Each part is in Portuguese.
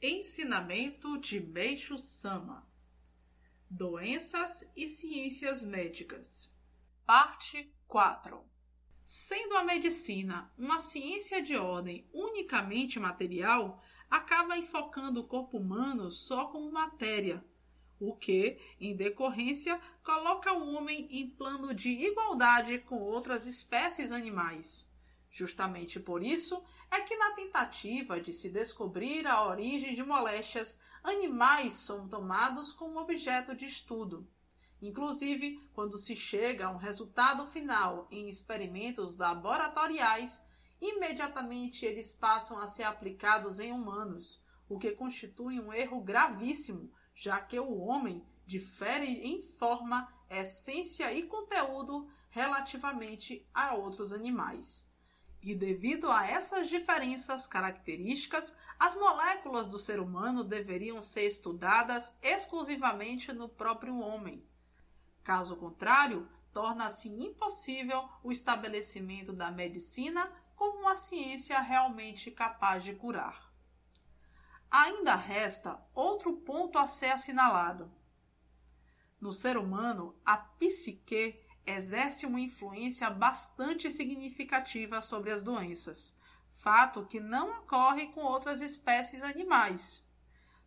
Ensinamento de Meixo Sama. Doenças e Ciências Médicas. Parte 4 Sendo a medicina uma ciência de ordem unicamente material, acaba enfocando o corpo humano só como matéria, o que, em decorrência, coloca o homem em plano de igualdade com outras espécies animais. Justamente por isso é que, na tentativa de se descobrir a origem de moléstias, animais são tomados como objeto de estudo. Inclusive, quando se chega a um resultado final em experimentos laboratoriais, imediatamente eles passam a ser aplicados em humanos, o que constitui um erro gravíssimo, já que o homem difere em forma, essência e conteúdo relativamente a outros animais. E devido a essas diferenças características, as moléculas do ser humano deveriam ser estudadas exclusivamente no próprio homem. Caso contrário, torna-se impossível o estabelecimento da medicina como uma ciência realmente capaz de curar. Ainda resta outro ponto a ser assinalado. No ser humano, a psique exerce uma influência bastante significativa sobre as doenças, fato que não ocorre com outras espécies animais.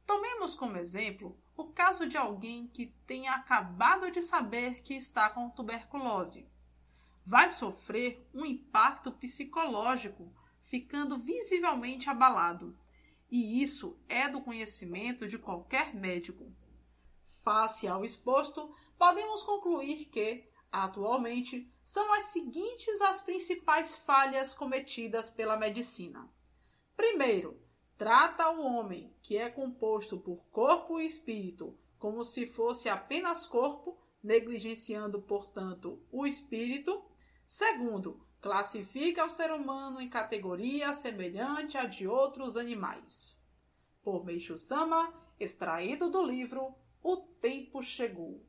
Tomemos como exemplo o caso de alguém que tenha acabado de saber que está com tuberculose. Vai sofrer um impacto psicológico, ficando visivelmente abalado. E isso é do conhecimento de qualquer médico. Face ao exposto, podemos concluir que, atualmente, são as seguintes as principais falhas cometidas pela medicina. Primeiro, trata o homem, que é composto por corpo e espírito, como se fosse apenas corpo, negligenciando, portanto, o espírito. Segundo, classifica o ser humano em categoria semelhante à de outros animais. Por Meixo Sama, extraído do livro O Tempo Chegou.